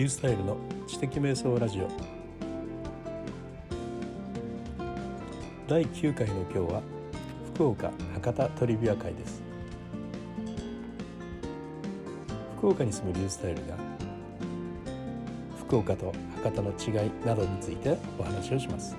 リュースタイルの知的瞑想ラジオ。第9回の今日は福岡博多トリビア会です。福岡に住むリュースタイルが福岡と博多の違いなどについてお話をします。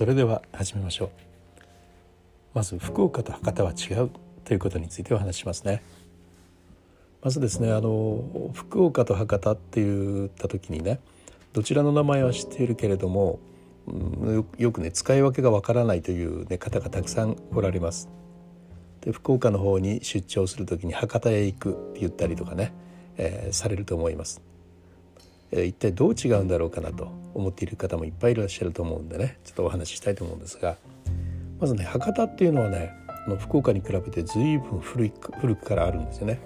それでは始めましょう。まず福岡と博多は違うということについてお話しますね。まずですねあの福岡と博多って言った時にねどちらの名前は知っているけれども、うん、よくね使い分けがわからないという、ね、方がたくさんおられます。で福岡の方に出張する時に博多へ行くって言ったりとかね、えー、されると思います。一体どう違うんだろうかなと思っている方もいっぱいいらっしゃると思うんでねちょっとお話ししたいと思うんですがまずね博多っていうのはね福岡に比べて随分古い古くからあるんですよね。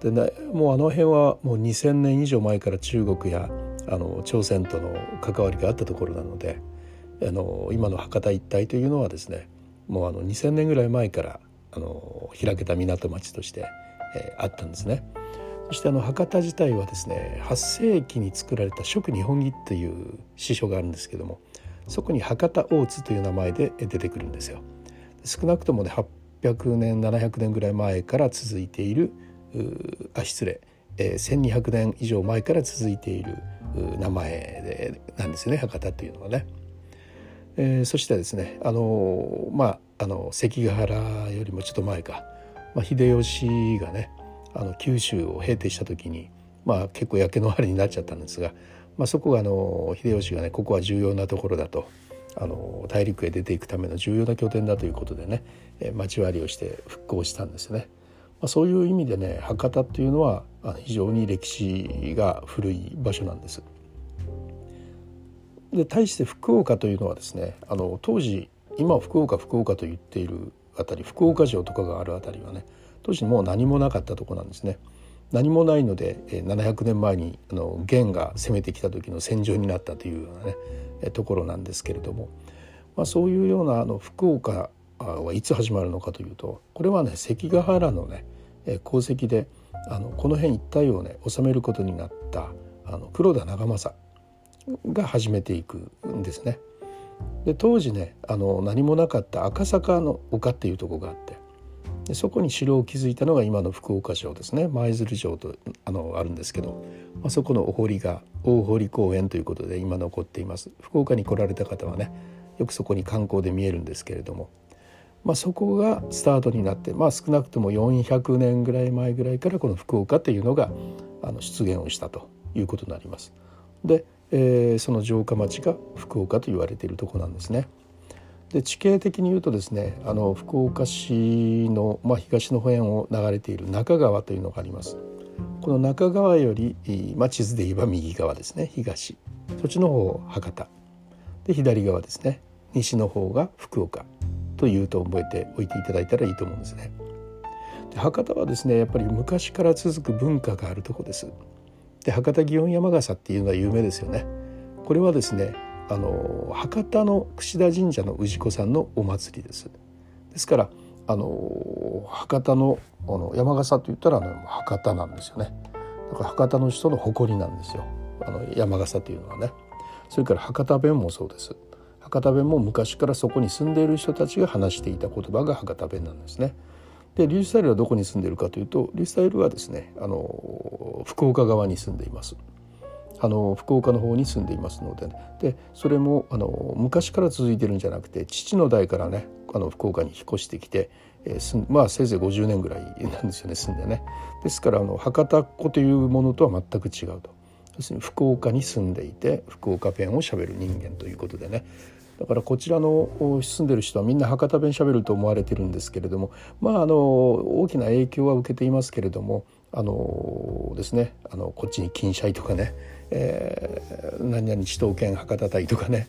でねもうあの辺はもう2,000年以上前から中国やあの朝鮮との関わりがあったところなのであの今の博多一帯というのはですねもうあの2,000年ぐらい前からあの開けた港町として、えー、あったんですね。そしてあの博多自体はですね8世紀に作られた食日本儀という詩書があるんですけどもそこに博多大津という名前で出てくるんですよ。少なくともね800年700年ぐらい前から続いているあ失礼、えー、1200年以上前から続いている名前でなんですよね博多というのはね。えー、そしてですねあのまああの関ヶ原よりもちょっと前か、まあ、秀吉がねあの九州を平定した時に、まあ、結構焼け野原になっちゃったんですが、まあ、そこがあの秀吉がねここは重要なところだとあの大陸へ出ていくための重要な拠点だということでね町割りをして復興したんですね。まあ、そういう意味でね博多っていうのは非常に歴史が古い場所なんです。で対して福岡というのはですねあの当時今福岡福岡と言っているあたり福岡城とかがあるあたりはね当時もう何もなかったとこなんですね。何もないので700年前にあの元が攻めてきた時の戦場になったというようなねところなんですけれども、まあ、そういうようなあの福岡はいつ始まるのかというとこれはね関ヶ原のね功績であのこの辺一帯をね治めることになったあの黒田長政が始めていくんですね。で当時ねあの何もなかった赤坂の丘っていうとこがあってでそこに城を築いたのが今の福岡城ですね舞鶴城とあのあるんですけど、まあ、そこのお堀が大堀公園ということで今残っています福岡に来られた方はねよくそこに観光で見えるんですけれども、まあ、そこがスタートになって、まあ、少なくとも400年ぐらい前ぐらいからこの福岡というのがあの出現をしたということになります。で、えー、その城下町が福岡と言われているとこなんですね。で地形的に言うとですねあの福岡市の、まあ、東の方沿を流れている中川というのがあります。この中川より、まあ、地図で言えば右側ですね東そっちの方博多で左側ですね西の方が福岡というと覚えておいていただいたらいいと思うんですね。で博多はですねやっぱり昔から続く文化があるとこです。で博多祇園山笠っていうのは有名ですよね。これはですねあの博多の櫛田神社の氏子さんのお祭りです。ですからあの博多のあの山笠と言ったらあの博多なんですよね。だから博多の人の誇りなんですよ。あの山笠というのはね。それから博多弁もそうです。博多弁も昔からそこに住んでいる人たちが話していた言葉が博多弁なんですね。でリュースタイルはどこに住んでいるかというとリュースタイルはですねあの福岡側に住んでいます。あの福岡の方に住んでいますので、ね、でそれもあの昔から続いてるんじゃなくて父の代からねあの福岡に引っ越してきて、えー、まあせいぜい50年ぐらいなんですよね住んでね。ですからあの博多っ子というものとは全く違うと。要するに福岡に住んでいて福岡弁をしゃべる人間ということでねだからこちらの住んでる人はみんな博多弁しゃべると思われてるんですけれどもまああの大きな影響は受けていますけれどもあのですねあのこっちに金シャイとかねえー、何々首都圏博多隊とかね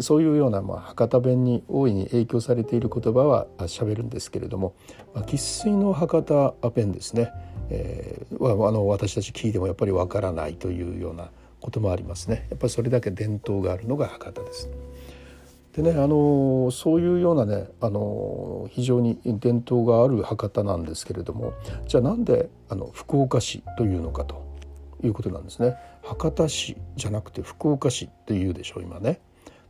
そういうような、まあ、博多弁に大いに影響されている言葉はしゃべるんですけれども生、まあ、粋の博多弁ですね、えー、あの私たち聞いてもやっぱりわからないというようなこともありますねやっぱりそれだけ伝統があるのが博多です。でねあのそういうようなねあの非常に伝統がある博多なんですけれどもじゃあなんであの福岡市というのかということなんですね。博多市じゃなくて福岡市っていうでしょう今ね。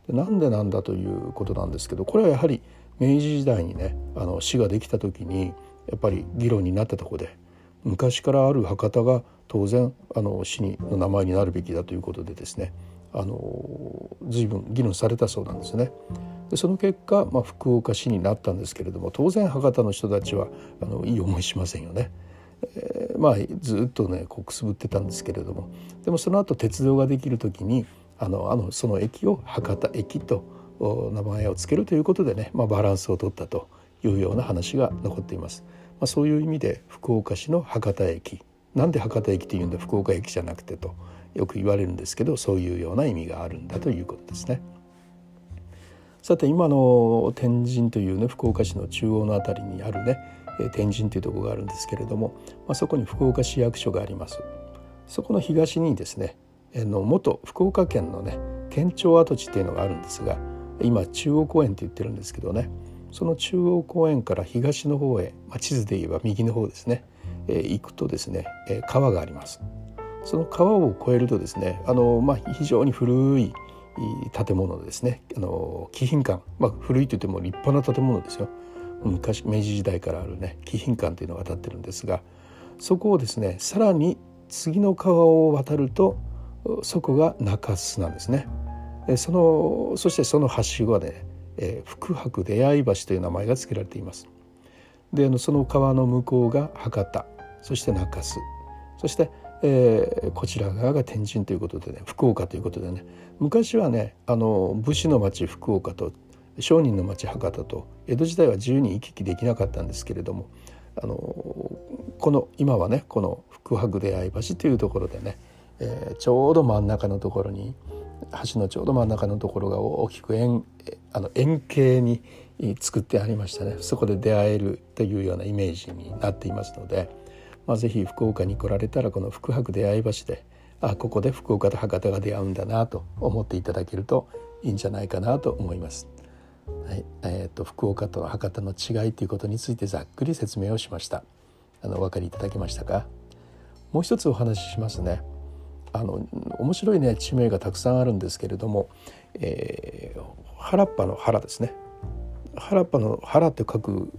でなんでなんだということなんですけどこれはやはり明治時代にねあの市ができた時にやっぱり議論になったとこで昔からある博多が当然あの市の名前になるべきだということでですねあの随分議論されたそうなんですね。でその結果、まあ、福岡市になったんですけれども当然博多の人たちはあのいい思いしませんよね。えー、まあずっとねこうくすぶってたんですけれどもでもその後鉄道ができる時にあのあのその駅を博多駅と名前を付けるということでね、まあ、バランスを取ったというような話が残っています。まあ、そういう意味で福岡市の博多駅なんで博多駅っていうんだ？福岡駅じゃなくてとよく言われるんですけどそういうような意味があるんだということですね。さて今の天神というね福岡市の中央の辺りにあるね天神というとこがあるんですけれども、まあ、そこに福岡市役所があります。そこの東にですねの元福岡県のね県庁跡地っていうのがあるんですが今中央公園って言ってるんですけどねその中央公園から東の方へ、まあ、地図で言えば右の方ですね、えー、行くとですね、えー、川があります。その川を越えるとですねあの、まあ、非常に古い建物ですねあの貴賓館、まあ、古いといっても立派な建物ですよ昔明治時代からあるね貴賓館というのが建ってるんですがそこをですねさらに次の川を渡るとそこが中洲なんですね。そのそしてその橋はね、えー、福博出会い橋という名前が付けられています。でその川の向こうが博多そして中洲そしてえー、こちら側が天神ということでね福岡ということでね昔はねあの武士の町福岡と商人の町博多と江戸時代は自由に行き来できなかったんですけれどもあのこの今はねこの福博出会い橋というところでね、えー、ちょうど真ん中のところに橋のちょうど真ん中のところが大きく円あの円形に作ってありましたねそこで出会えるというようなイメージになっていますので。まあ、ぜひ福岡に来られたらこの福博出会い橋であここで福岡と博多が出会うんだなと思っていただけるといいんじゃないかなと思います。はいえーと、福岡と博多の違いということについてざっくり説明をしました。あのお分かりいただけましたか？もう一つお話ししますね。あの面白いね地名がたくさんあるんですけれども、えー、原っぱの原ですね原っぱの原って書く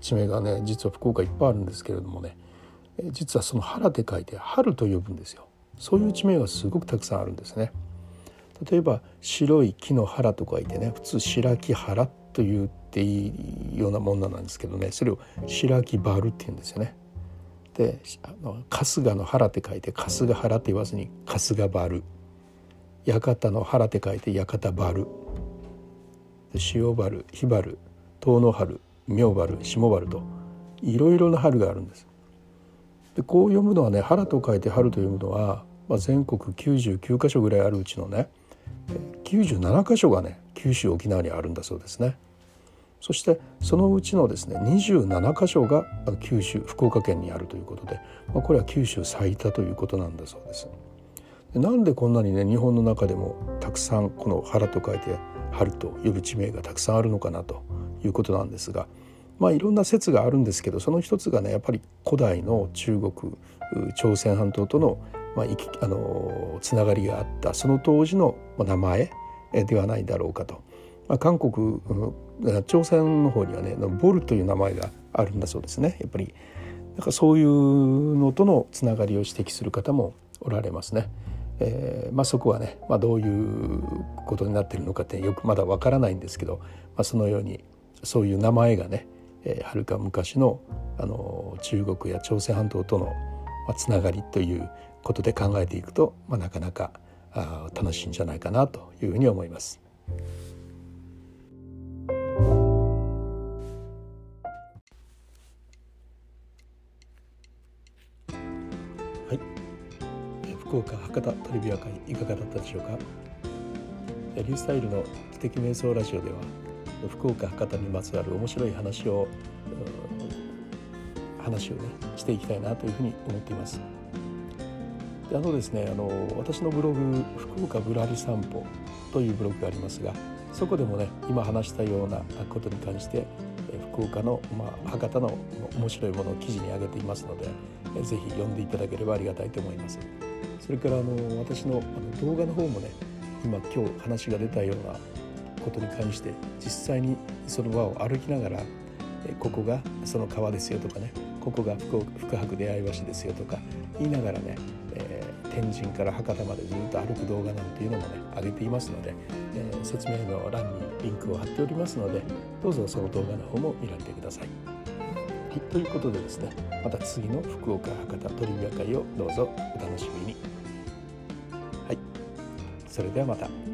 地名がね実は福岡いっぱいあるんですけれどもね。実はその原って書いて春と呼ぶんですよ。そういう地名がすごくたくさんあるんですね。例えば白い木の原と書いてね普通白木原と言っていいようなもんなんですけどね。それを白木原って言うんですよね。であの春日の原って書いて春日原って言わずに春日原館の原って書いて館原塩原火原遠野春明原下原といろいろな春があるんです。でこう読むのはね原と書いて春と読むのは、まあ、全国99箇所ぐらいあるうちのね97箇所がね九州沖縄にあるんだそうですね。そしてそのうちのですね27箇所が九州福岡県にあるということで、まあ、これは九州最多ということなんだそうです。なんでこんなにね日本の中でもたくさんこの原と書いて春と呼ぶ地名がたくさんあるのかなということなんですがまあいろんな説があるんですけどその一つがねやっぱり古代の中国朝鮮半島との,、まあ、あのつながりがあったその当時の名前ではないだろうかと。まあ、韓国朝鮮の方にはねボルという名前があるんだそうですねやっぱりなんかそういうのとのつながりを指摘する方もおられますね。えーまあ、そこはね、まあ、どういうことになってるのかってよくまだわからないんですけど、まあ、そのようにそういう名前がねはる、か昔のあの中国や朝鮮半島との、つながりということで考えていくと、まあ、なかなかあ楽しいんじゃないかなというふうに思います。福岡博多トリビア会いかがだったでしょうか？リュースタイルの知的瞑想ラジオでは福岡博多にまつわる面白い話を話をねしていきたいなというふうに思っています。であのですねあの私のブログ「福岡ぶらり散歩」というブログがありますがそこでもね今話したようなことに関して福岡の、まあ、博多の面白いものを記事に上げていますので是非読んでいただければありがたいと思います。それからあの私のあの動画の方もね今今日話が出たようなことに関して実際にその場を歩きながらここがその川ですよとかねここが福福博出会い橋ですよとか言いながらね、天神から博多までずっと歩く動画なんていうのもね上げていますので、えー、説明の欄にリンクを貼っておりますのでどうぞその動画の方も見られてください。はい、ということでですねまた次の福岡博多トリビア会をどうぞお楽しみに。はい、それではまた。